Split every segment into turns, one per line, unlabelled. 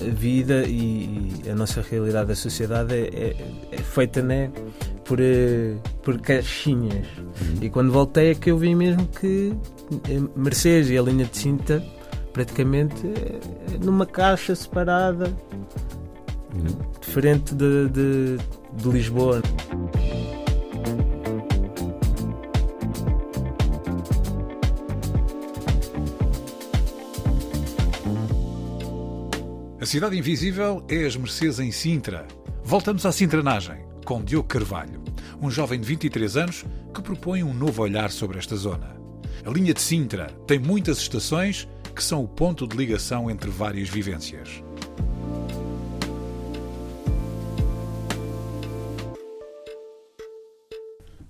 A vida e, a nossa realidade da sociedade é, é, é feita né, por, eh, por caixinhas. Uhum. E quando voltei é que eu vi mesmo que eh, Mercedes e a linha de cinta praticamente é numa caixa separada, uhum. diferente de, de, de Lisboa.
Cidade Invisível é as Mercês em Sintra. Voltamos à Sintranagem, com Diogo Carvalho, um jovem de 23 anos que propõe um novo olhar sobre esta zona. A linha de Sintra tem muitas estações que são o ponto de ligação entre várias vivências.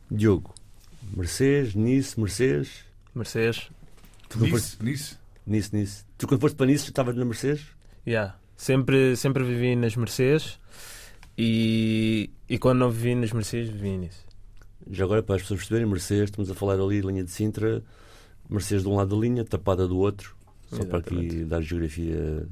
Diogo, Mercês, Nice, Mercês.
Mercês.
Nice, foste... Nice?
Nice, Nice. Tu quando foste para Nice estavas na Mercês?
Yeah. Sempre, sempre vivi nas Mercês e, e quando não vivi nas Mercês, vivi nisso.
Já agora, para as pessoas perceberem, Mercês, estamos a falar ali, linha de Sintra, Mercês de um lado da linha, tapada do outro, só Exatamente. para aqui dar geografia.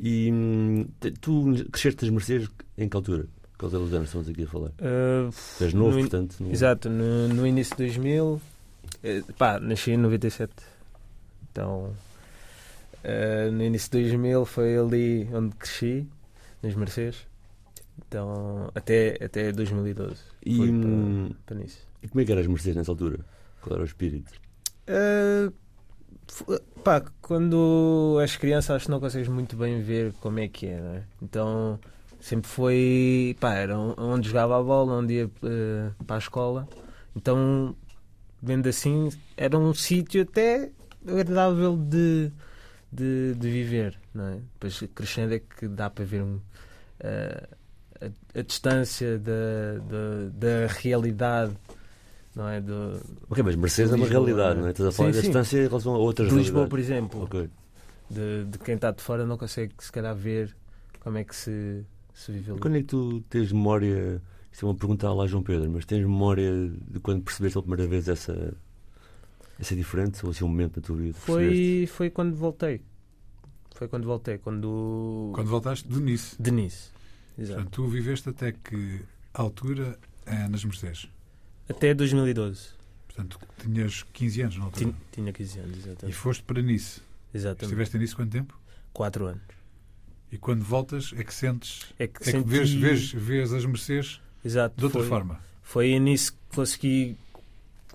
E hum, tu cresceste das Mercês em que altura? Quais eram os anos estamos aqui a falar? Uh, tu és novo,
no,
portanto.
No... Exato, no, no, início de 2000, eh, pá, nasci em 97. Então, uh, no início de 2000 foi ali onde cresci, nas Mercês. Então, até, até 2012. E, para, hum, para nisso.
e como é que eras Mercedes nessa altura? Qual era o espírito?
Uh, pá, quando és criança acho que não consegues muito bem ver como é que é, não é? Então sempre foi, pá, era onde jogava a bola, onde ia uh, para a escola. Então, vendo assim, era um sítio até agradável de, de, de, viver, não é? Depois crescendo é que dá para ver um, uh, a, a, distância da, da, da realidade não é? Do,
ok, mas Mercedes é uma realidade, não é? Estás a falar sim, da sim. distância em relação a outras
de Lisboa, por exemplo. Okay. De, de, quem está de fora não consegue, se calhar, ver como é que se, se vive ali.
Quando é que tu tens memória? Isto é uma pergunta lá, João Pedro, mas tens memória de quando percebeste pela primeira vez essa, essa diferença ou assim um momento da tua vida?
Foi, foi quando voltei. Foi quando voltei. Quando,
quando voltaste de Nice.
De Nice. Exato.
Portanto, tu viveste até que altura é nas Mercedes?
Até 2012.
Portanto, tinhas 15 anos na altura?
Tinha, tinha 15 anos, exatamente.
E foste para Nice?
Exatamente.
Estiveste em Nice quanto tempo?
4 anos.
E quando voltas é que sentes.
É que,
é
senti...
que vês, vês, vês as Mercedes
Exato,
de outra
foi,
forma.
Foi nisso que consegui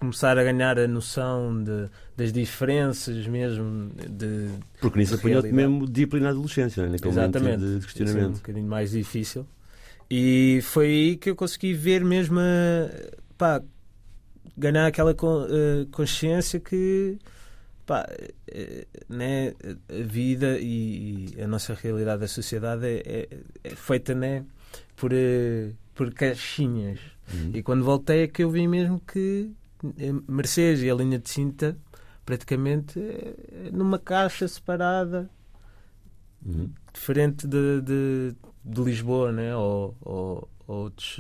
começar a ganhar a noção de, das diferenças mesmo de
porque nisso apanhou-te mesmo disciplina de adolescência né? naquele
Exatamente.
momento de questionamento
um bocadinho mais difícil e foi aí que eu consegui ver mesmo a, pá, ganhar aquela uh, consciência que pá, uh, né, a vida e, a nossa realidade da sociedade é, é, é feita né, por, uh, por caixinhas. Uhum. E quando voltei é que eu vi mesmo que Mercedes e a linha de cinta praticamente numa caixa separada uhum. diferente de, de, de, Lisboa né? ou, ou, ou outros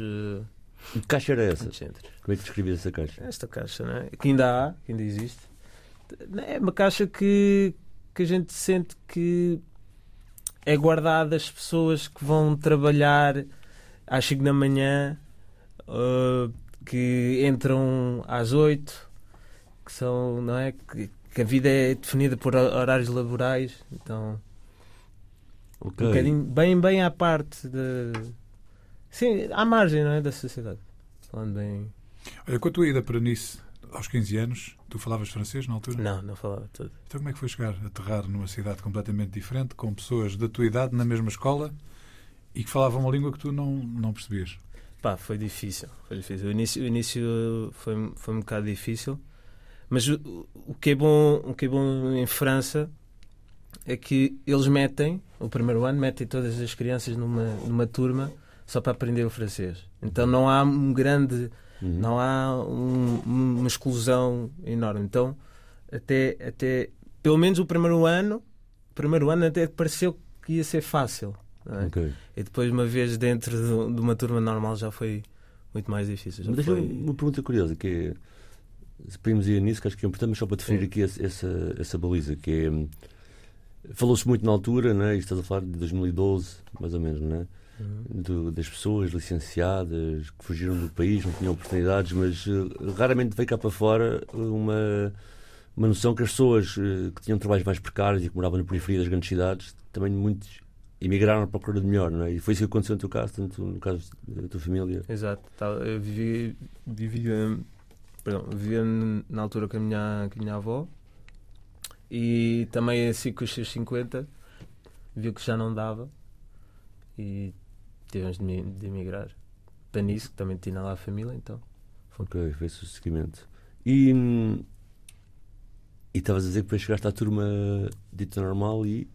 que caixa era essa? Como é que descrevias essa caixa?
Esta caixa, né? que ainda há, que ainda existe. É uma caixa que, que a gente sente que é guardada as pessoas que vão trabalhar às 5 da manhã, uh, que entram às 8, que são, não é? Que, que, a vida é definida por horários laborais, então okay. um bocadinho bem, bem à parte de Sim, à margem não é, da sociedade. Falando bem.
Olha, com a tua ida para Nice aos 15 anos, tu falavas francês na altura?
Não, não falava tudo.
Então como é que foi chegar a aterrar numa cidade completamente diferente, com pessoas da tua idade na mesma escola e que falavam uma língua que tu não, não percebias?
Pá, foi difícil. Foi difícil. O início, o início foi, foi um bocado difícil, Mas o, o, que é bom, o que é bom em França é que eles metem, o primeiro ano, metem todas as crianças numa, numa turma só para aprender o francês. Então não há um grande, uhum. não há um, uma exclusão enorme. Então, até, até pelo menos o primeiro ano, o primeiro ano até pareceu que ia ser fácil. É? Okay. E depois, uma vez dentro de, de, uma turma normal, já foi muito mais difícil.
Mas foi... uma pergunta curiosa que é se podemos ir nisso, que acho que é importante, mas só para definir Sim. aqui essa, essa baliza, que é. Falou-se muito na altura, né? e estás a falar de 2012, mais ou menos, né? Uhum. Do, das pessoas licenciadas que fugiram do país, não tinham oportunidades, mas uh, raramente veio cá para fora uma, uma noção que as pessoas uh, que tinham trabalhos mais precários e que moravam na periferia das grandes cidades, também muitos emigraram à procura de melhor, não é? E foi isso que aconteceu no teu caso, tanto no caso da tua família.
Exato, eu vivi, vivia perdão, vivia na altura com a minha, com a minha avó e também assim com os seus 50 viu que já não dava e tivemos de, de emigrar para nisso, que também tinha lá a família, então.
Ok, fez o seguimento. E e estavas a dizer que depois chegaste à turma dita normal e.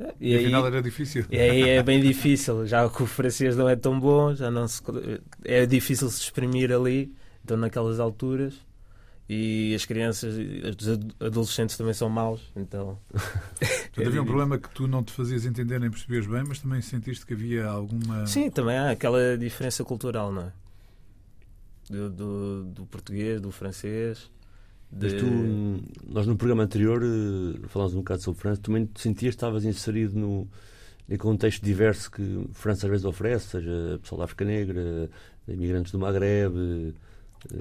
É, e, e aí, afinal era difícil.
E aí é bem difícil, já que o francês não é tão bom, já não se, é difícil se exprimir ali estão naquelas alturas e as crianças, os adolescentes também são maus, então.
Portanto, havia um problema que tu não te fazias entender nem percebias bem, mas também sentiste que havia alguma.
Sim, também há aquela diferença cultural, não é? Do, do, do português, do francês.
De... Tu, nós no programa anterior eh, falámos um bocado sobre França, também te sentias que estavas inserido no, no contexto diverso que França às vezes oferece, seja pessoal da África Negra, imigrantes do Maghreb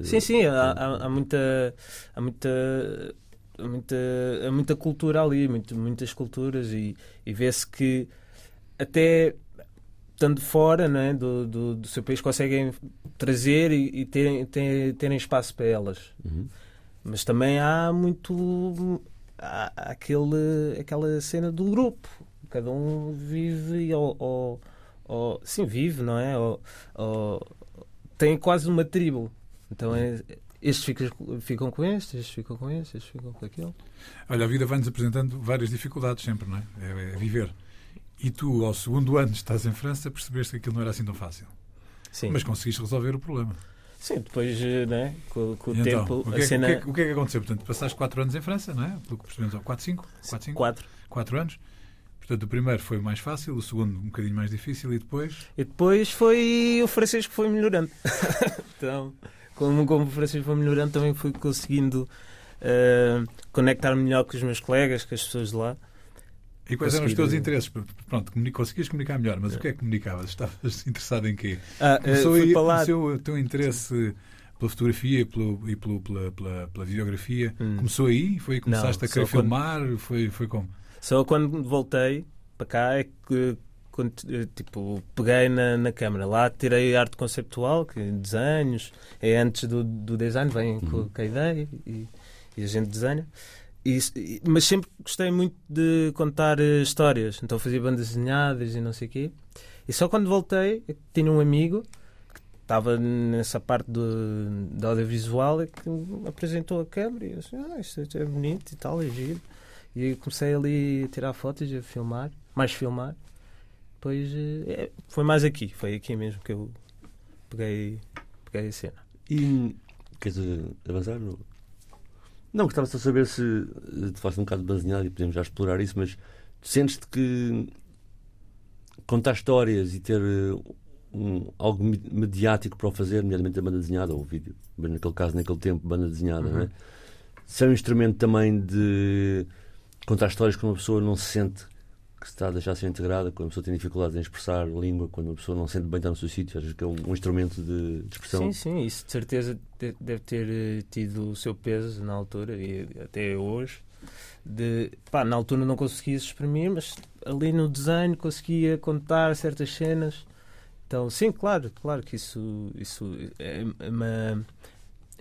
Sim, sim, há, há, há muita. Há muita há muita, muita cultura ali, muito, muitas culturas, e, e vê-se que até estando fora né, do, do, do, seu país conseguem trazer e, e terem, terem, terem, espaço para elas. Uhum. Mas também há muito há, aquele, aquela cena do grupo. Cada um vive ou, ou, ou sim, vive, não é? Ou, ou, tem quase uma tribo. Então é, estes ficam, ficam com estes, estes ficam com estes, estes ficam com aquele.
Olha, a vida vai-nos apresentando várias dificuldades sempre, não é? É, é viver. E tu, ao segundo ano, estás em França, percebeste que aquilo não era assim tão fácil. Sim. Mas conseguiste resolver o problema.
Sim, depois, né, com, com o então, tempo.
O que, é, cena... o, que é, o que, é, que aconteceu? Portanto, passaste 4 anos em França, não é? Pelo que percebemos, 4, 5? 4, 5?
4.
4 anos. Portanto, o primeiro foi o mais fácil, o segundo um bocadinho mais difícil e depois.
E depois foi o francês que foi melhorando. então como, como o Francisco foi melhorando, também fui conseguindo uh, conectar melhor com os meus colegas, com as pessoas de lá.
E quais eram os teus interesses? Pronto, conseguias comunicar melhor, mas o que é que comunicavas? Estavas interessado em quê?
Ah, Começou uh, para lá...
o teu interesse pela fotografia pelo, e pelo, pela, pela, pela videografia hum. começou aí? Foi começaste Não, a querer filmar? Quando... Foi, foi como?
Só quando voltei para cá é que quando, eh, tipo, peguei na, na câmera. Lá tirei arte conceptual, que, desenhos, é antes do, do design, vem uhum. com, com, a ideia e, e a gente desenha. E, mas sempre gostei muito de contar eh, histórias, então fazia bandas desenhadas e não sei o quê. E só quando voltei, tinha um amigo que estava nessa parte do, do audiovisual e que me apresentou a câmera e eu disse, ah, isto é bonito e tal, é giro. E comecei ali a tirar fotos e a filmar, mais filmar depois é, foi mais aqui, foi aqui mesmo que eu peguei, peguei a cena.
E queres avançar? Não, não gostava só de saber se te faz um bocado de baseado e podemos já explorar isso, mas sentes-te que contar histórias e ter um, algo mediático para o fazer, nomeadamente a banda desenhada ou o vídeo, naquele caso, naquele tempo, banda desenhada, uhum. não é? Se é um instrumento também de contar histórias que uma pessoa não se sente que está a deixar ser integrada quando a pessoa tem dificuldades em expressar língua, quando a pessoa não se sente bem estar no seu sítio, acho que é um, um, instrumento de, de, expressão.
Sim, sim, isso de certeza deve ter eh, tido o seu peso na altura e até hoje. De, pá, na altura não conseguia se exprimir, mas ali no desenho conseguia contar certas cenas. Então, sim, claro, claro que isso, isso é, uma,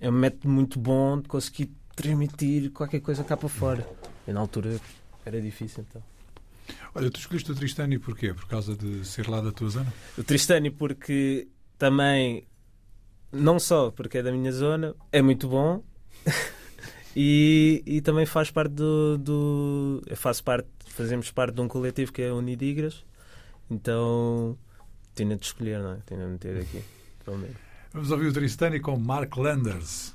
é um método muito bom de conseguir transmitir qualquer coisa cá para fora. E na altura era difícil, então.
Olha, tu escolheste o Tristani porquê? Por causa de ser lá da tua zona?
O Tristani porque também, não só porque é da minha zona, é muito bom E, e também faz parte do, do. Eu faço parte, fazemos parte de um coletivo que é o Unidigras. Então tinha de escolher, não é? Tinha de meter aqui. Pelo menos.
Vamos ouvir o Tristani com Mark Landers.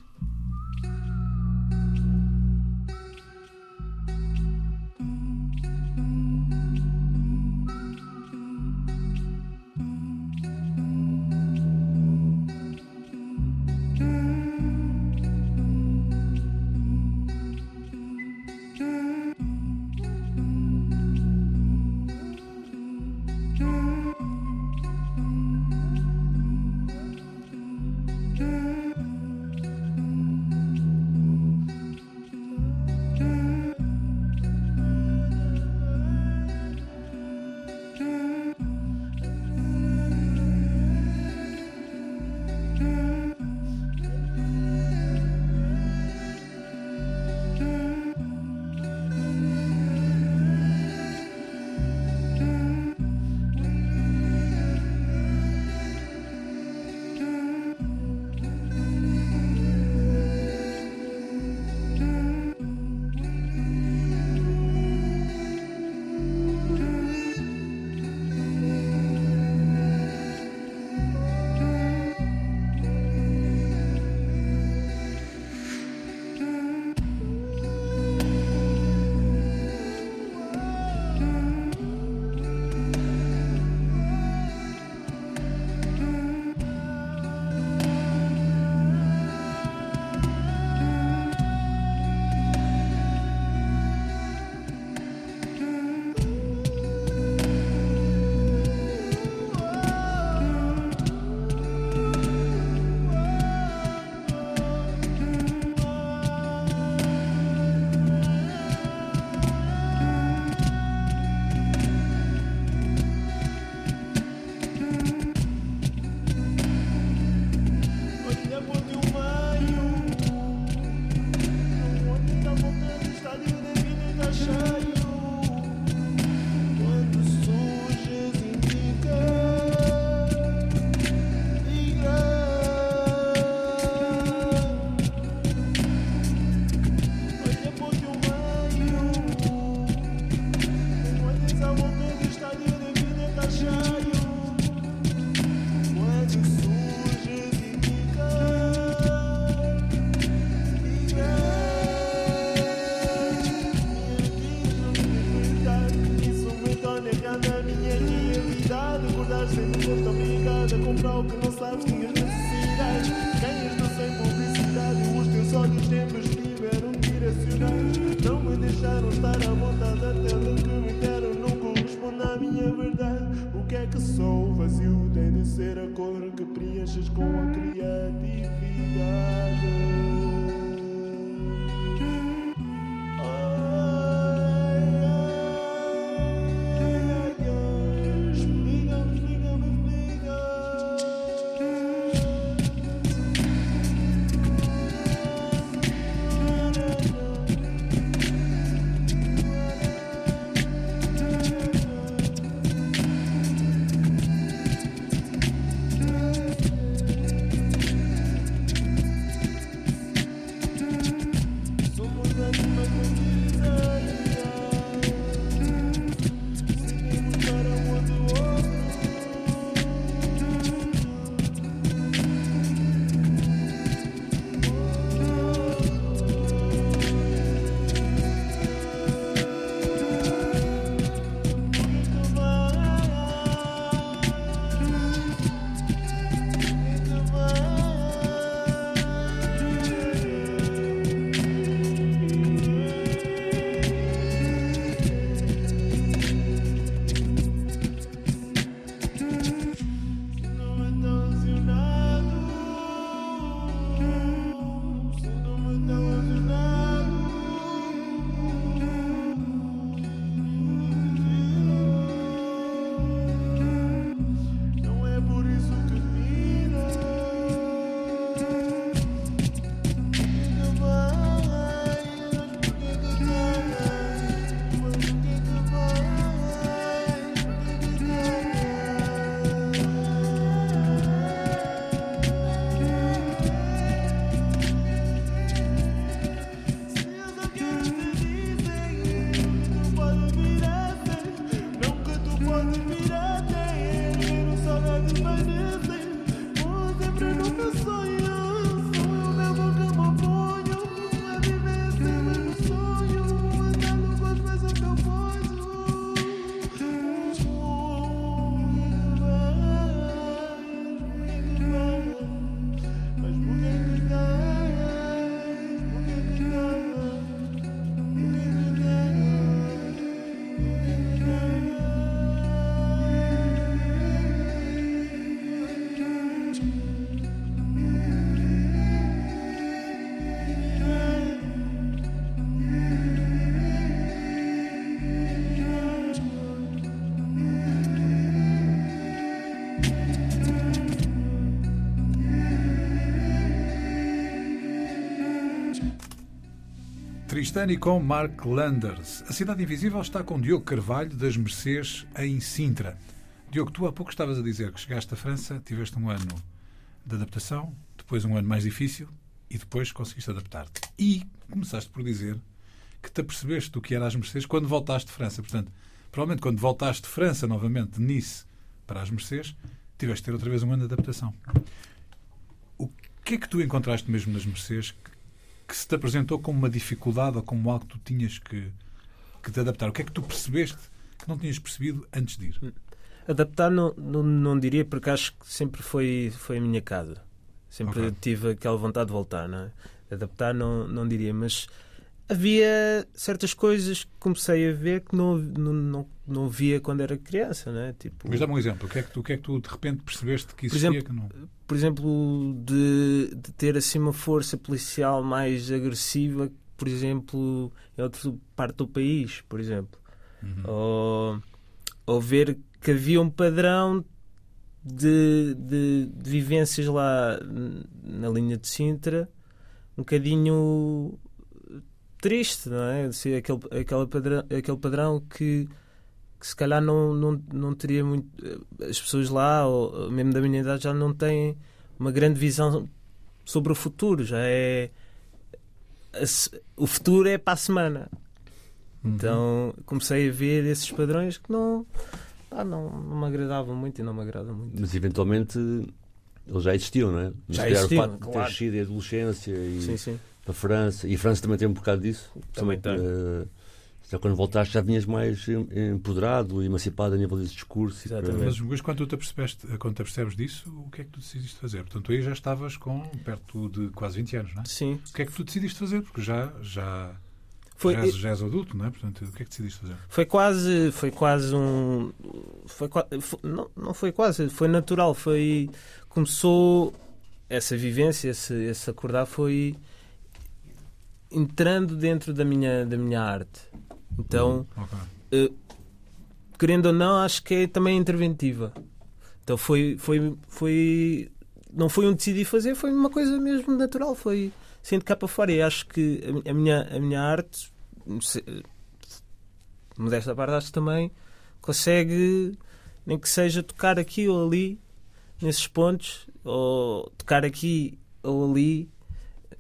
Somos animais
Tristani com Mark Landers. A Cidade Invisível está com Diogo Carvalho, das Mercês, em Sintra. Diogo, tu há pouco estavas a dizer que chegaste à França, tiveste um ano de adaptação, depois um ano mais difícil e depois conseguiste adaptar-te. E começaste por dizer que te apercebeste do que era as Mercês quando voltaste de França. Portanto, provavelmente quando voltaste de França novamente, de Nice, para as Mercês, tiveste de ter outra vez um ano de adaptação. O que é que tu encontraste mesmo nas Mercês que se te apresentou como uma dificuldade ou como algo que tu tinhas que, que te adaptar? O que é que tu percebeste que não tinhas percebido antes de ir?
Adaptar não, não, não diria, porque acho que sempre foi, foi a minha casa. Sempre okay. tive aquela vontade de voltar, não é? Adaptar não, não diria, mas havia certas coisas que comecei a ver que não, não, não, não via quando era criança, né? Tipo,
Mas dá-me um exemplo. O que, é que tu, o que é que tu de repente percebeste que existia
por exemplo,
que não...
Por exemplo, de, de ter assim uma força policial mais agressiva, por exemplo, em outra parte do país, por exemplo. Uhum. Ou, ou ver que havia um padrão de, de, de vivências lá na linha de Sintra um bocadinho triste, não é? Assim, aquele, aquele, padrão, aquele padrão que, que se calhar não, não, não teria muito. As pessoas lá, ou mesmo da minha idade, já não têm uma grande visão sobre o futuro. Já é. O futuro é para a semana. Uhum. Então comecei a ver esses padrões que não, ah, não, não me agradavam muito e não me agradam muito.
Mas eventualmente eles já existiam, não é?
Já existiam, claro.
ter crescido em adolescência e
sim, sim
a França. E a França também tem um bocado disso.
Também tem. Uh,
já quando voltaste já vinhas mais empoderado e emancipado a nível desse discurso.
Exatamente. Mas, mas quando tu te, quando te apercebes disso, o que é que tu decidiste fazer? Portanto, aí já estavas com perto de quase 20 anos, não é?
Sim.
O que é que tu decidiste fazer? Porque já, já, foi, já, és, já és adulto, não é? Portanto, o que é que decidiste fazer?
Foi quase, foi quase um. Foi, foi, não, não foi quase, foi natural. Foi. Começou essa vivência, esse, esse acordar foi entrando dentro da minha, da minha arte. Então, hum, okay. uh, querendo ou não, acho que é também interventiva. Então foi, foi, foi não foi um decidir fazer, foi uma coisa mesmo natural, foi sendo cá para fora. E acho que a, minha, a minha arte, modesta parte, acho que também consegue, nem que seja tocar aqui ou ali, nesses pontos, ou tocar aqui ou ali,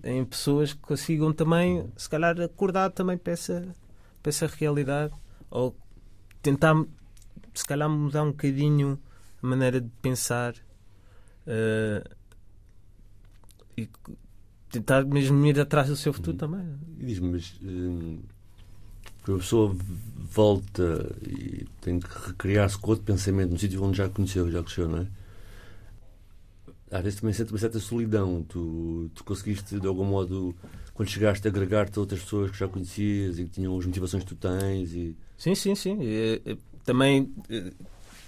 em pessoas que consigam também, se calhar, acordar também para essa, para essa realidade ou tentar, se calhar, mudar um bocadinho a maneira de pensar uh, e tentar mesmo ir atrás do seu futuro uhum. também.
E diz-me, mas hum, a pessoa volta e tem que recriar-se com outro pensamento no sítio onde já conheceu, já cresceu, não é? Às vezes também sente uma certa solidão. Tu, tu conseguiste, de algum modo, quando chegaste, agregar-te a outras pessoas que já conhecias e que tinham as motivações que tu tens. E...
Sim, sim, sim. Também,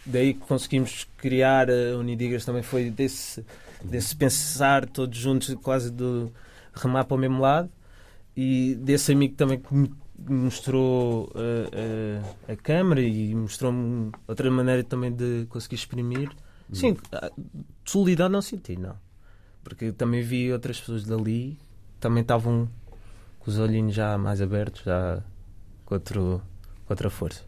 daí que conseguimos criar a Unidigas também foi desse, desse pensar todos juntos, quase de remar para o mesmo lado. E desse amigo também que me mostrou a, a, a câmara e mostrou-me outra maneira também de conseguir exprimir. Sim, ah, solidão não senti, não. Porque também vi outras pessoas dali também estavam com os olhinhos já mais abertos, já com, outro, com outra força.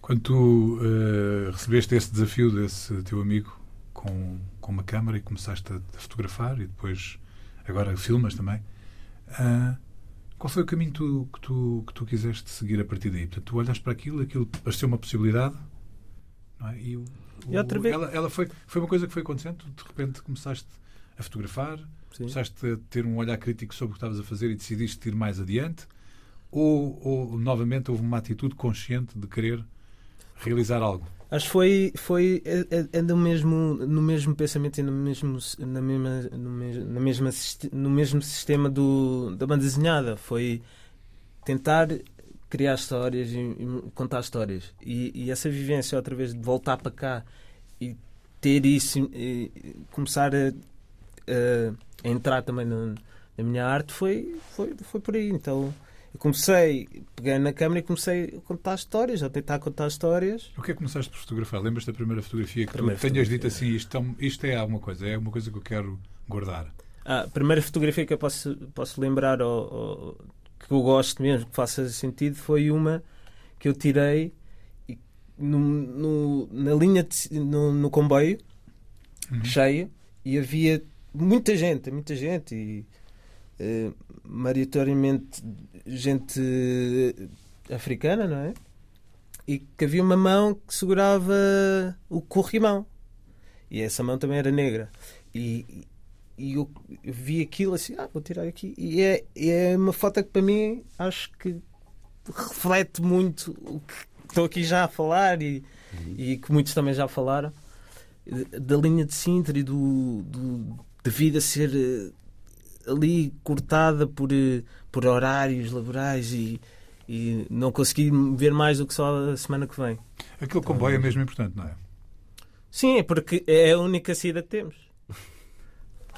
Quando tu uh, recebeste esse desafio desse teu amigo com, com uma câmara e começaste a, a fotografar e depois agora filmas também, uh, qual foi o caminho tu, que, tu, que tu quiseste seguir a partir daí? Portanto, tu olhas para aquilo, aquilo pareceu uma possibilidade não é? e
E outra vez...
ela, ela foi, foi uma coisa que foi acontecendo, de repente começaste a fotografar, Sim. começaste a ter um olhar crítico sobre o que estavas a fazer e decidiste ir mais adiante, ou, ou novamente houve uma atitude consciente de querer realizar algo?
Acho que foi, foi é, é, é no, mesmo, no mesmo pensamento e no mesmo, na mesma, no, mesmo, na mesma, no mesmo sistema do, da banda desenhada. Foi tentar criar histórias e, e contar histórias. E, e, essa vivência, outra vez, de voltar para cá e ter isso, e começar a, a, entrar também na, na minha arte, foi, foi, foi por aí. Então eu comecei, peguei na câmera e comecei a contar histórias, a tentar contar histórias.
O que é que começaste por fotografar? Lembras da primeira fotografia que primeira tu tenhas dito assim, isto, é isto é alguma coisa, é uma coisa que eu quero guardar?
Ah, a primeira fotografia que eu posso, posso lembrar, ou, ou, que eu gosto mesmo, que faça sentido, foi uma que eu tirei no, no na linha, de, no, no comboio, uhum. cheio, e havia muita gente, muita gente, e uh, maioritariamente gente africana, não é? E que havia uma mão que segurava o corrimão. E essa mão também era negra. E, e eu, eu vi aquilo assim, ah, vou tirar aqui. E é, é uma foto que para mim acho que reflete muito o que estou aqui já a falar e, uhum. e que muitos também já falaram da linha de Sintra e do, do de vida ser eh, ali cortada por, eh, por horários laborais e, e não consegui ver mais do que só a semana que vem.
Aquele comboio é mesmo importante, não é?
Sim, é porque é a única saída que temos.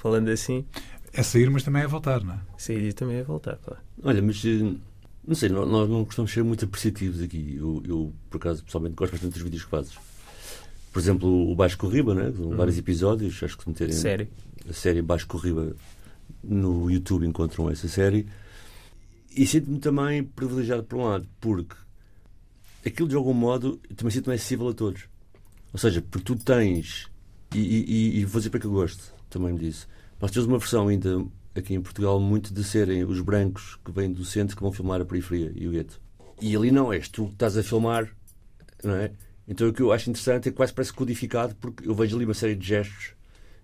Falando assim.
É sair, mas também é voltar, não é?
Sair também é voltar, claro.
Olha, mas eh, não sei, nós não costumamos ser muito apreciativos aqui. Eu, eu por acaso, pessoalmente, gosto bastante dos vídeos que fazes. Por exemplo, o Baixo Corriba, né? São uhum. vários episódios. Acho que se meterem
série.
a série Baixo Corriba no YouTube encontram essa série. E sinto-me também privilegiado por um lado, porque aquilo de algum modo também sinto-me acessível a todos. Ou seja, porque tu tens, e, e, e vou dizer para que eu gosto também disso, nós temos uma versão ainda aqui em Portugal muito de serem os brancos que vêm do centro que vão filmar a periferia e o gueto. E ali não, és tu que estás a filmar, não é? Então o que eu acho interessante é que quase parece codificado porque eu vejo ali uma série de gestos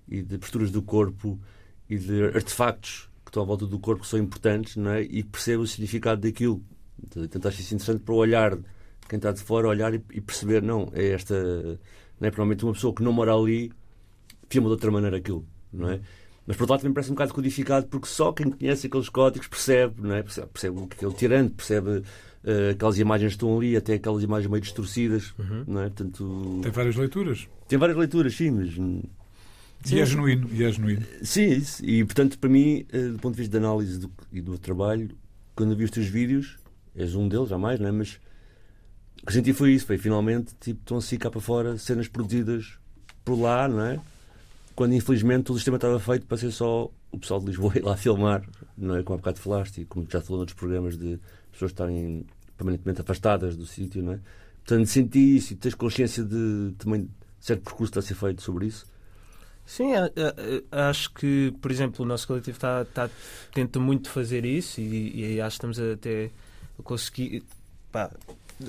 e de posturas do corpo e de artefactos estão à volta do corpo que são importantes não é? e percebe o significado daquilo. Então, tentar achar isso interessante para olhar, quem está de fora, olhar e, e perceber, não, é esta. Não é? Provavelmente uma pessoa que não mora ali filma de outra maneira aquilo, não é? Mas por outro lado também parece um bocado codificado porque só quem conhece aqueles códigos percebe, não é? Percebe, percebe o que é aquele tirante, percebe uh, aquelas imagens que estão ali, até aquelas imagens meio distorcidas, uhum. não é? Portanto,
tem várias leituras.
Tem várias leituras, sim, mas
Sim, e é genuíno, e é genuíno.
Sim, isso. E portanto, para mim, eh, do ponto de vista de análise do, e do trabalho, quando vi os teus vídeos, és um deles, jamais, não é? Mas o que senti foi isso, foi finalmente, tipo, estão assim cá para fora, cenas produzidas por lá, não é? Quando infelizmente o sistema estava feito para ser só o pessoal de Lisboa ir lá filmar, não é? Como há bocado falaste, e como já falou noutros programas de pessoas estarem permanentemente afastadas do sítio, não é? Portanto, senti isso e tens consciência de também certo percurso está a ser feito sobre isso.
Sim, acho que, por exemplo, o nosso coletivo está, está, tenta muito fazer isso e, e acho que estamos até a conseguir, pá,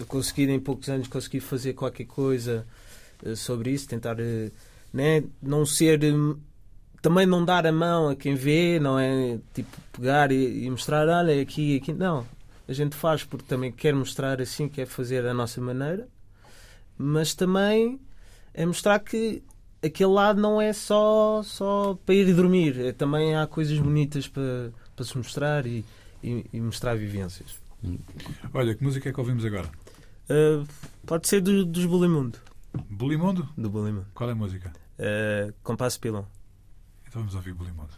conseguir em poucos anos conseguir fazer qualquer coisa eh, sobre isso, tentar eh, né, não ser também não dar a mão a quem vê, não é tipo pegar e, e mostrar, olha aqui, aqui, não. A gente faz porque também quer mostrar assim, quer fazer a nossa maneira, mas também é mostrar que aquele lado não é só, só para ir dormir, é, também há coisas bonitas para, para se mostrar e, e, e mostrar vivências.
Olha, que música é que ouvimos agora?
Uh, pode ser do, dos Bulimundo.
Bulimundo?
Do Bulimundo.
Qual é a música?
Uh, Compasso Pilão.
Então vamos ouvir Bulimundo.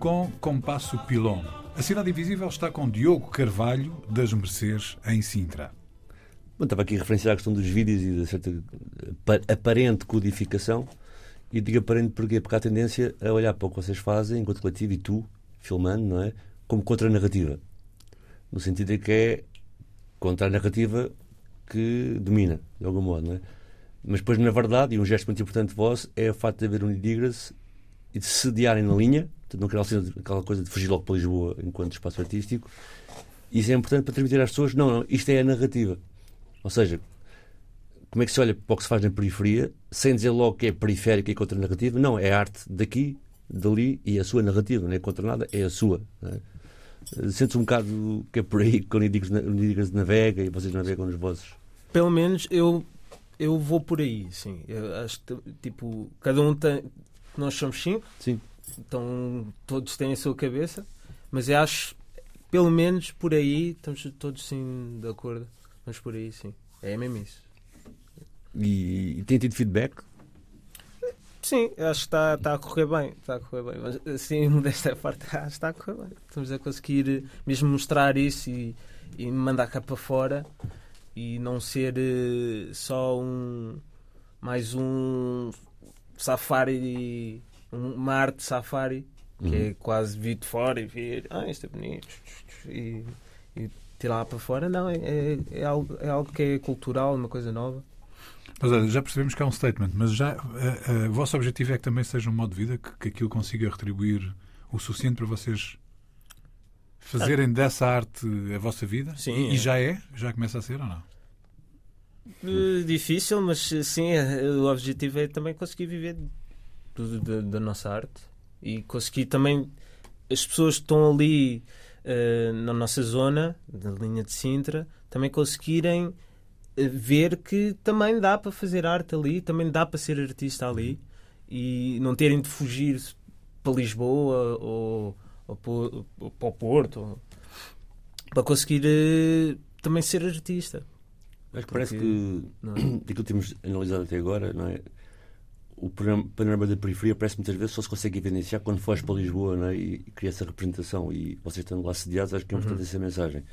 Com Compasso Pilon. A Cidade Invisível está com Diogo Carvalho, das Mercês, em Sintra.
Bom, estava aqui a referenciar a questão dos vídeos e da certa aparente codificação. E digo aparente porque, porque há tendência a olhar para o que vocês fazem, enquanto coletivo, e tu, filmando, não é? Como contra-narrativa. No sentido de que é contra a narrativa que domina, de algum modo, não é? Mas depois, na verdade, e um gesto muito importante vosso, é o facto de haver um Digras e de se sediarem na linha, não quero aquela coisa de fugir logo para Lisboa enquanto espaço artístico. Isso é importante para transmitir às pessoas: não, não, isto é a narrativa. Ou seja, como é que se olha para o que se faz na periferia, sem dizer logo que é periférica e contra a narrativa? Não, é arte daqui, dali e a sua narrativa, não é contra nada, é a sua. É? Sentes um bocado que é por aí que o Nidigas navega e vocês navegam nos vossos?
Pelo menos eu, eu vou por aí, sim. Eu acho que, tipo, cada um tem. Nós somos cinco.
Sim.
Então todos têm a sua cabeça, mas eu acho, pelo menos por aí, estamos todos sim de acordo. Mas por aí sim. É mesmo isso.
E, e tem tido feedback?
Sim, acho que está, está a correr bem. Está a correr bem. Mas assim, desta parte, acho que está a correr bem. Estamos a conseguir mesmo mostrar isso e, e mandar cá para fora e não ser uh, só um mais um safari uma arte safari que uhum. é quase vir de fora e ver, ah, isto é bonito, e, e tirar lá para fora. Não, é, é, é, algo, é algo que é cultural, uma coisa nova.
Mas olha, já percebemos que é um statement, mas já o vosso objetivo é que também seja um modo de vida que, que aquilo consiga retribuir o suficiente para vocês fazerem ah. dessa arte a vossa vida?
Sim.
E, é. já é? Já começa a ser ou não?
Uh, difícil, mas sim, é, o objetivo é também conseguir viver da, da nossa arte e conseguir também as pessoas que estão ali uh, na nossa zona, da linha de Sintra, também conseguirem uh, ver que também dá para fazer arte ali, também dá para ser artista ali e não terem de fugir para Lisboa ou, ou, para, ou para o Porto ou, para conseguir uh, também ser artista.
Que parece que, é? daquilo que temos analisado até agora, não é? O panorama da periferia parece muitas vezes só se consegue evidenciar quando foges para Lisboa não é? e, e cria essa representação. E vocês estando lá sediados, acho que é importante uhum. essa mensagem.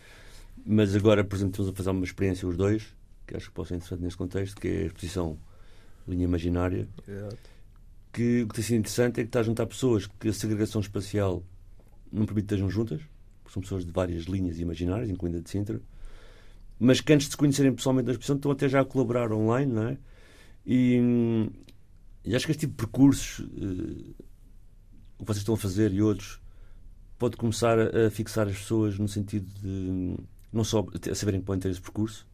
Mas agora, por exemplo, estamos a fazer uma experiência, os dois, que acho que pode ser interessante neste contexto, que é a exposição Linha Imaginária. Exato. Que o que tem sido interessante é que está a juntar pessoas que a segregação espacial não permite que estejam juntas, porque são pessoas de várias linhas imaginárias, incluindo a de Sintra, mas que antes de se conhecerem pessoalmente na exposição estão até já a colaborar online, não é? E, e acho que este tipo de percursos, uh, o que vocês estão a fazer e outros, pode começar a, a fixar as pessoas no sentido de não só a saberem que podem ter esse percurso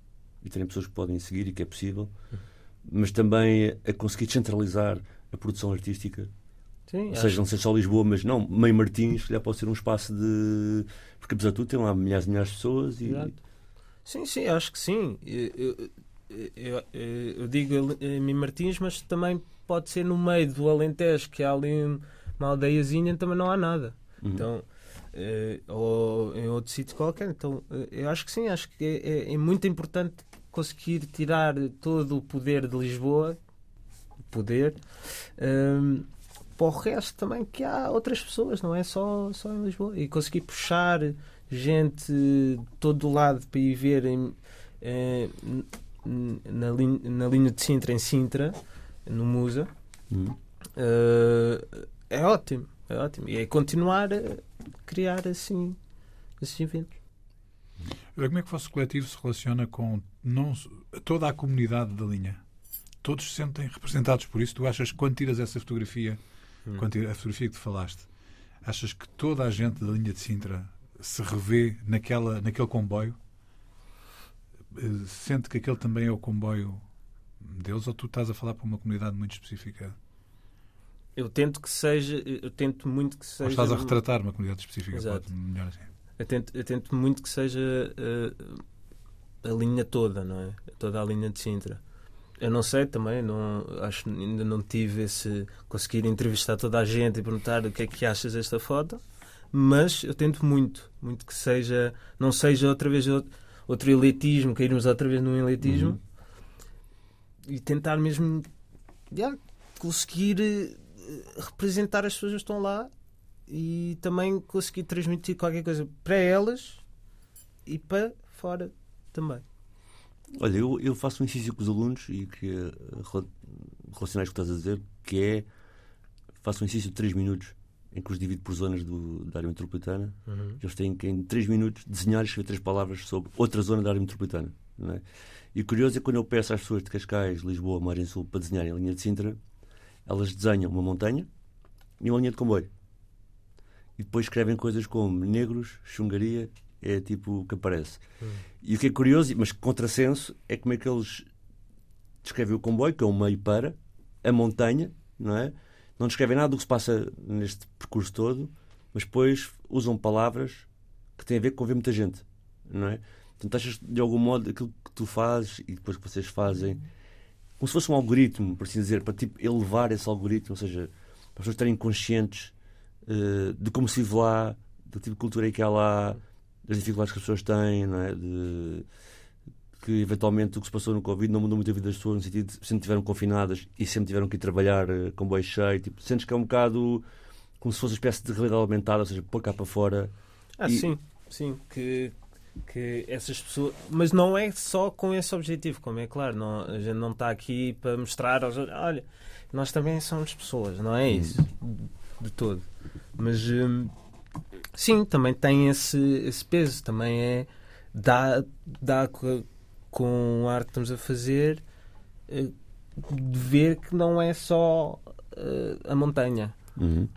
e terem pessoas que podem seguir e que é possível, mas também a conseguir descentralizar a produção artística. Sim, Ou seja, não sei só Lisboa, mas não, Meio Martins já pode ser um espaço de. Porque apesar de tudo tem lá milhares e milhares de pessoas e.
Sim, sim, acho que sim. Eu, eu, eu, eu digo Meio Martins, mas também pode ser no meio do Alentejo, que há ali uma aldeiazinha, também não há nada. Uhum. Então, eh, ou em outro sítio qualquer. Então, eh, eu acho que sim, acho que é, é, é, muito importante conseguir tirar todo o poder de Lisboa, poder, um, ehm, para o resto também, que há outras pessoas, não é só, só em Lisboa. E conseguir puxar gente de todo o lado para ir ver em, eh, na, linha, na linha de Sintra, em Sintra, no Musa, uh, é ótimo. É ótimo. E é continuar a criar assim esses eventos.
Como é que o vosso coletivo se relaciona com não, toda a comunidade da linha? Todos se sentem representados por isso? Tu achas que quando tiras essa fotografia, hum. quando tiras a fotografia que te falaste, achas que toda a gente da linha de Sintra se revê naquela, naquele comboio? Eh, sente que aquele também é o comboio deles ou tu estás a falar para uma comunidade muito específica?
Eu tento que seja, eu tento muito que seja. Ou
estás a retratar uma comunidade específica, Exato. pode melhor assim.
Eu tento, eu tento muito que seja uh, a linha toda, não é? Toda a linha de Sintra. Eu não sei também, não, acho ainda não tive esse. conseguir entrevistar toda a gente e perguntar o que é que achas desta foto, mas eu tento muito, muito que seja. não seja outra vez outro, outro elitismo, cairmos outra vez num elitismo. Uhum e tentar mesmo yeah, conseguir eh, representar as pessoas que estão lá e também conseguir transmitir qualquer coisa para elas e para fora também.
Olha, eu, eu faço um exercício com os alunos e que relacionar com o que estás a dizer, que é faço um exercício de 3 minutos em que os divido por zonas do, da área metropolitana. Uhum. Eles têm que, em 3 minutos, desenhar e escrever três palavras sobre outra zona da área metropolitana. É? E o curioso é que quando eu peço às pessoas de Cascais, Lisboa, Margem Sul para desenharem a linha de Sintra, elas desenham uma montanha e uma linha de comboio. E depois escrevem coisas como negros, chungaria, é tipo o que aparece. Hum. E o que é curioso, mas contrassenso, é como é que eles descrevem o comboio, que é um meio para, a montanha, não é? Não descrevem nada do que se passa neste percurso todo, mas depois usam palavras que têm a ver com ver muita gente, não é? Portanto, achas de algum modo aquilo que tu fazes e depois que vocês fazem, como se fosse um algoritmo, por assim dizer, para tipo, elevar esse algoritmo, ou seja, para as pessoas estarem conscientes uh, de como se vive lá, do tipo de cultura que há lá, das dificuldades que as pessoas têm, não é? De, que eventualmente o que se passou no Covid não mudou muito a vida das pessoas, no sentido de sempre estiveram confinadas e sempre tiveram que ir trabalhar uh, com boi cheio. Tipo, sentes que é um bocado como se fosse uma espécie de realidade aumentada, ou seja, pôr cá para fora.
Ah, e... sim, sim. Que, que essas pessoas. Mas não é só com esse objetivo, como é claro, não, a gente não está aqui para mostrar aos olha, nós também somos pessoas, não é isso? de todo. Mas hum, sim, também tem esse, esse peso. Também é. dá, dá com a arte que estamos a fazer eh, de ver que não é só eh, a montanha.
Uhum.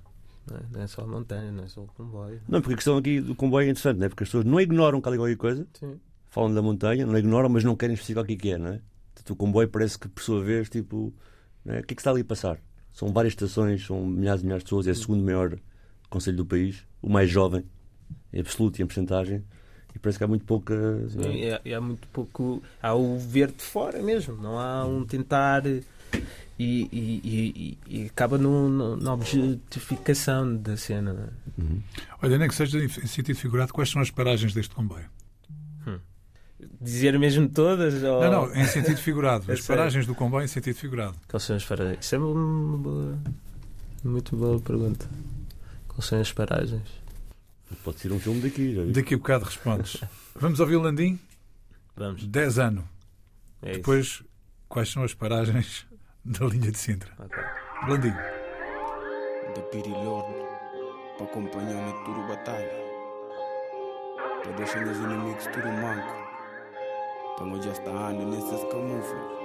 Não é? Não é só a montanha, não é só o comboio.
Não, porque a questão aqui do comboio é interessante, não é? Porque as pessoas não ignoram que há ali qualquer coisa,
Sim.
falam da montanha, não ignoram, mas não querem especificar o que é é, não é? Portanto, o comboio parece que, por sua vez, tipo, é? o que é que está ali a passar? São várias estações, são milhares e milhares de pessoas, é o segundo maior conselho do país, o mais jovem, em absoluto e em porcentagem, e parece que há muito pouca. não é?
Sim, e há, e há muito pouco. Há o ver de fora mesmo, não há um tentar. E, e, e- e- e acaba no, no- na objetificação da cena. é?
Uhum.
Olha, nem que seja em sentido figurado, quais são as paragens deste comboio?
Dizer mesmo todas? Ou...
Não, não, em sentido figurado.
É
As paragens do comboio em sentido figurado.
Quais são as paragens? Isso é uma boa, muito boa pergunta. Quais são as paragens?
Pode ser um filme daqui, já?
Daqui a bocado respondes. Vamos ouvir o Landim?
Vamos.
10 anos.
É isso.
Depois, quais são as paragens da linha de Sintra?
Ok.
Landim.
da Pirilorne para acompanhar na Turo Batalha. Para deixar os inimigos tudo manco. Para nós já está ando nessas camufla.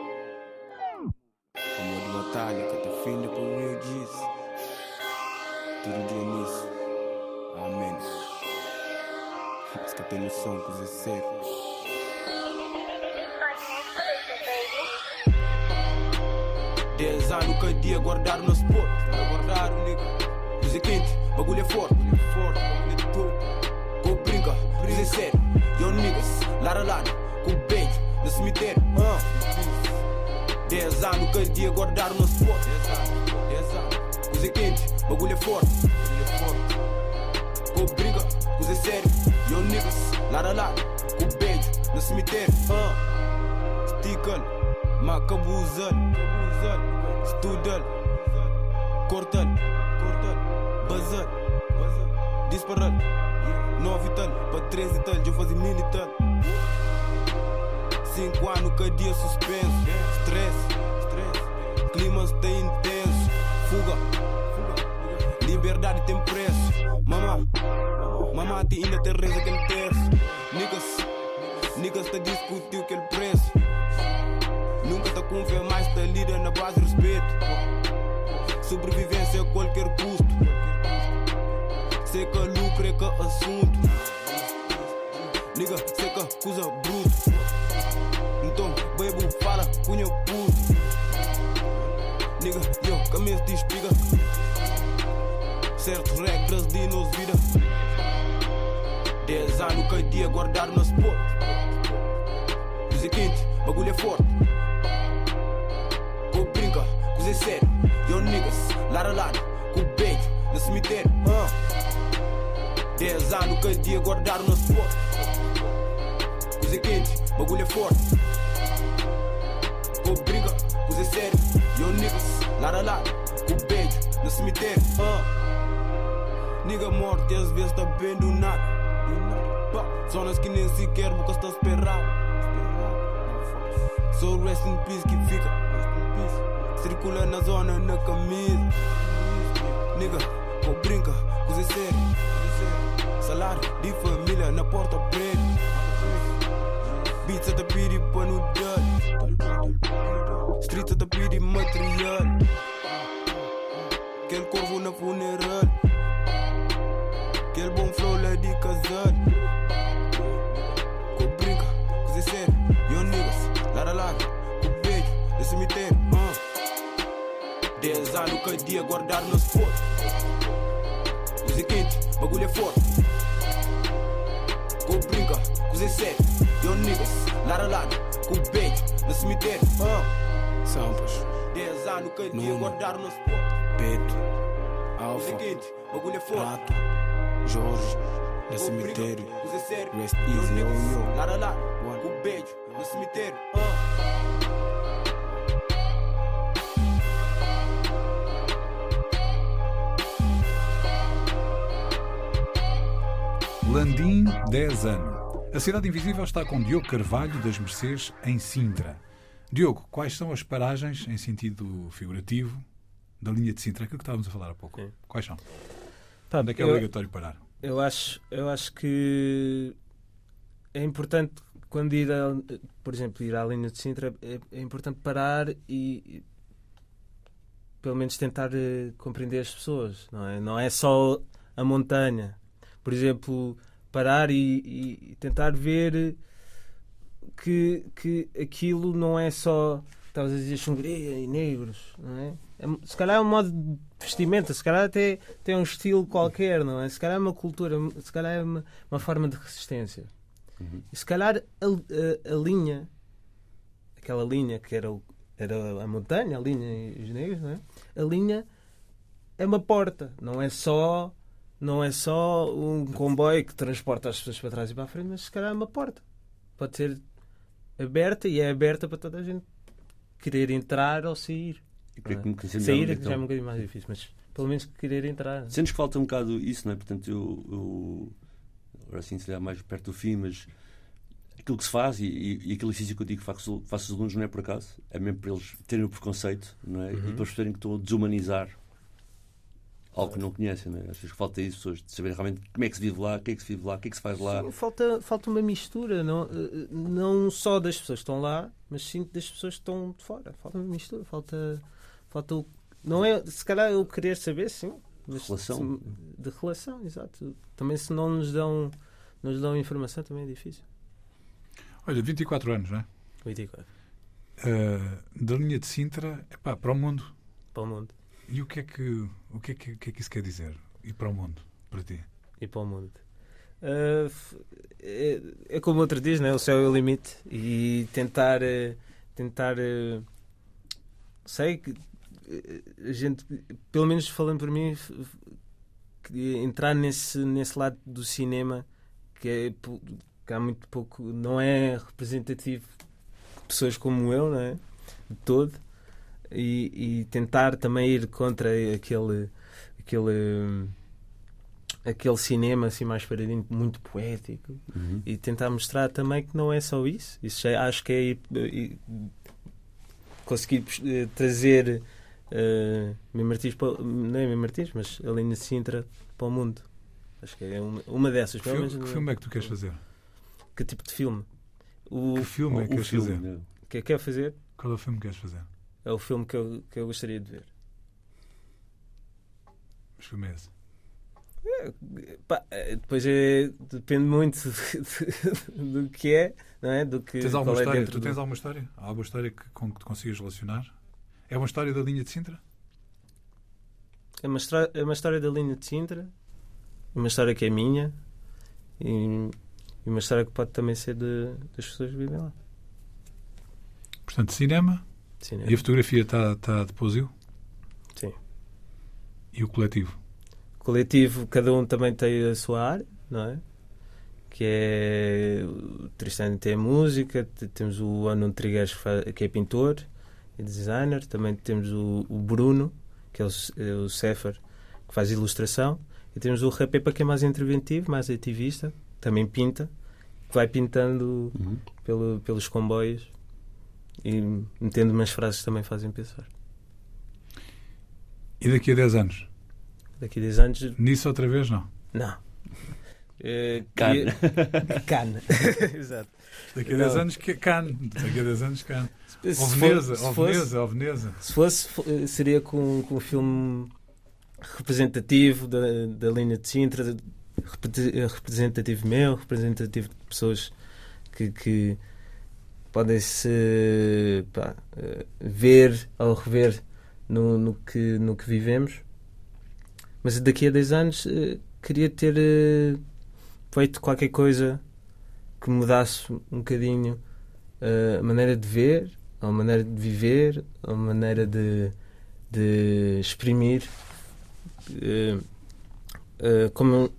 Como de batalha que te fim para o Rio Giz. Tudo dia nisso. Amém. Mas que noção que isso é sério. Dez anos cada dia guardar no spot. Guardar nigga. Quente, bagulho é forte. Forte, bagulho é top Go brinca, brisa é sério. Yo niggas, lara lara Com beijo, no cemitério. Uh. Dez anos cada dia guardar no spot. Dez anos Luz é quente, Bagulho é forte lara lara Com beijo, no cemitério uh. Stickle, macabuzal, studal, cortal, bazar, disparal, nove tal, para três e tal, eu fazia mil tal. Cinco anos, cada dia suspenso, stress, clima está intenso, fuga, liberdade tem preço, mamá, mamá te ainda tem reza aquele terço, niggas, niggas tá discutiu aquele preço. Nunca tá com fé, mas tá lida na base de respeito. Sobrevivência a qualquer custo. Que lucro é que assunto. Nigga, sei que coisa bruto. Então, bebo, fala, cunha puto. Nigga, yo, camisa de espiga. Certas regras nos vida. Dez anos cada dia guardar no. Luz é quente, bagulho é forte. Go brinca, coisa é sério. Yo niggas, lara lara, com beijo, no cemitério. Uh. Dez anos cada dia guardar no spot. Coisa quente, bagulho é forte. Go brinca, coisa é sério. Yo niggas, lara lara, com beijo, no cemitério. Uh. Nigga morte, às vezes tá bem do nada. Zonas que nem sequer boca está esperado. Sou rest in peace que fica. Circula na zona na camisa. Nigga, com brinca, coisa séria. Salário de família na porta preta. Beats a pedir pano dano. Street a pedir material. Aquele corvo na funeral. Aquele bom flow lá de casal. Com brinca, coisa séria. Yo niggas, lara lara, com beijo, no cemitério. Uh. Dez anos cada dia guardar no spot. Luz é quente, bagulho é forte. Com brinca, coisa séria. Yo niggas, lara lara, com beijo, no cemitério. Uh. Sampas, dez anos cada dia guardar no spot.
Peto,
Luz é
Alfa,
é forte.
Prato, Jorge, no cemitério. Rest easy, yo, yo.
lara lara,
One.
com beijo, no cemitério. Uh.
Landim, 10 anos. A Cidade Invisível está com Diogo Carvalho das Mercês em Sintra. Diogo, quais são as paragens, em sentido figurativo, da linha de Sintra, aquilo que estávamos a falar há pouco.
Sim.
Quais são?
Pá,
Onde é que é
eu-
obrigatório parar?
Eu acho, eu acho que é importante quando ir, a, por exemplo, ir à linha de Sintra, é, é importante parar e, e pelo menos tentar eh, compreender as pessoas, não é? Não é só a montanha. Por exemplo, parar e, e- e tentar ver que, que aquilo não é só, estavas a dizer, Xungria e negros, não é? É, Se calhar é um modo de vestimenta, se calhar até tem um estilo qualquer, não é? Se calhar é uma cultura, se calhar é uma, uma forma de resistência.
Uhum.
E se calhar a, a- a linha, aquela linha que era, o- era a montanha, a linha e os negros, não é? A linha é uma porta, não é só não é só um comboio que transporta as pessoas para trás e para a frente, mas se calhar é uma porta. Pode ser aberta e é aberta para toda a gente querer entrar ou sair.
E melhor
Sair
é
é
que
que já é um bocadinho mais difícil, mas pelo menos querer entrar.
Sentes que falta um bocado isso, não é? Portanto, eu, eu agora assim, se calhar mais perto do fim, mas aquilo que se faz e, e, e aquele exercício que eu digo que faço, faço os alunos não é por acaso, é mesmo para eles terem o preconceito, não é? E
Uhum.
depois perceberem que estão a desumanizar algo que não conhecem, não é? Acho que falta isso, pessoas de saber realmente como é que se vive lá, o que é que se vive lá, o que é que se faz lá.
Sim, falta, falta uma mistura, não, eh, não só das pessoas que estão lá, mas sim das pessoas que estão de fora. Falta uma mistura, falta, falta o, não é, se calhar eu querer saber, sim, mas
Relação.
se- de relação, exato. Também se não nos dão, nos dão informação também é difícil.
Olha, 24 anos, não é?
24,
Ah, da linha de Sintra epá, para o mundo.
para o mundo
E o que, é que, o, que é que, o que é que isso quer dizer? E para o mundo, para ti?
e para o mundo. F- é, é como outro diz, né? o céu é o limite e tentar, eh, tentar eh, sei que eh, a gente, pelo menos falando por mim, entrar nesse, nesse lado do cinema que, é, que há muito pouco, não é representativo de pessoas como eu, não é? De todo, e, e tentar também ir contra aquele, aquele, aquele cinema assim mais paradinho, muito poético,
Uhum.
e tentar mostrar também que não é só isso. Isso já, acho que é ir- ir- conseguir eh, trazer uh, Martins, para, não é Mem Martins, mas a linha de Sintra para o mundo. Acho que é uma, uma dessas.
Que filme,
menos,
que filme é que tu queres fazer?
que tipo de filme? O
Que filme é que
O
queres
filme,
fazer?
que eu quero fazer
Qual é o filme que queres fazer?
É o filme que eu, que eu gostaria de ver.
Os filme é esse?
Pá, eh, depois é, depende muito do, que é, não é? Do que,
Tens alguma
é
história? Tu tens
do-
alguma história? Há alguma história que, com que te consigas relacionar? É uma história da linha de Sintra?
É uma, história, é uma história da linha de Sintra, uma história que é minha e, e uma história que pode também ser de, das pessoas que vivem lá.
Portanto, cinema
Cinema.
e a fotografia está tá de posio?
Sim.
E o coletivo?
coletivo, cada um também tem a sua área, não é? Que é. O Tristão tem a música, temos o Anon Trigueres que é pintor e designer, também temos o, o Bruno, que é o, é o Cefer, que faz ilustração, e temos o Rapepa, que é mais interventivo, mais ativista, também pinta, que vai pintando
Uhum.
pelo, pelos comboios e metendo umas frases que também fazem pensar.
E daqui a 10 anos?
Daqui a 10 anos,
Nisso outra vez, não?
não. Eh,
Cana.
queria- Cana. Exato.
Daqui a 10
Não.
anos, que- Cannes. Daqui a 10 anos, Cannes.
Se
Ou Veneza,
se
ou
fosse-
Veneza, ou Veneza.
Se fosse, fo- eh, seria com, com um filme representativo da, da linha de Sintra, eh, representativo meu, representativo de pessoas que, que podem se pá, eh, ver ou rever no, no, que, no que vivemos. Mas daqui a 10 anos eh, queria ter eh, feito qualquer coisa que mudasse um bocadinho a maneira de ver, a maneira de viver, a maneira de, de exprimir como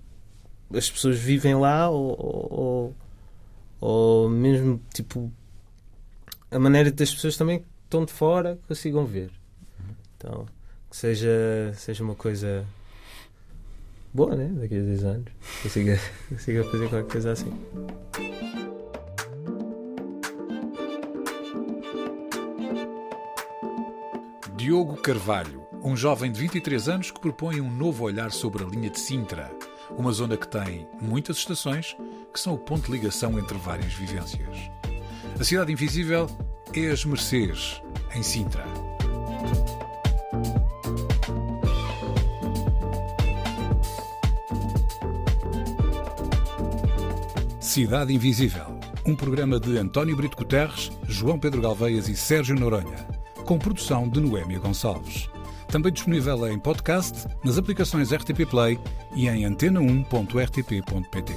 as pessoas vivem lá ou, ou- ou mesmo tipo a maneira das pessoas também que estão de fora consigam ver. Então, que seja, seja uma coisa boa, né? Daqui a 10 anos. Consiga, consiga fazer qualquer coisa assim.
Diogo Carvalho
Um jovem de 23 anos que propõe um novo olhar sobre a linha de Sintra, uma zona que tem muitas estações que são o ponto de ligação entre várias vivências. A cidade invisível é as Mercês, em Sintra. Cidade Invisível, um programa de António Brito Guterres, João Pedro Galveias e Sérgio Noronha, com produção de Noémia Gonçalves. Também disponível em podcast, nas aplicações RTP Play e em antena1.rtp.pt.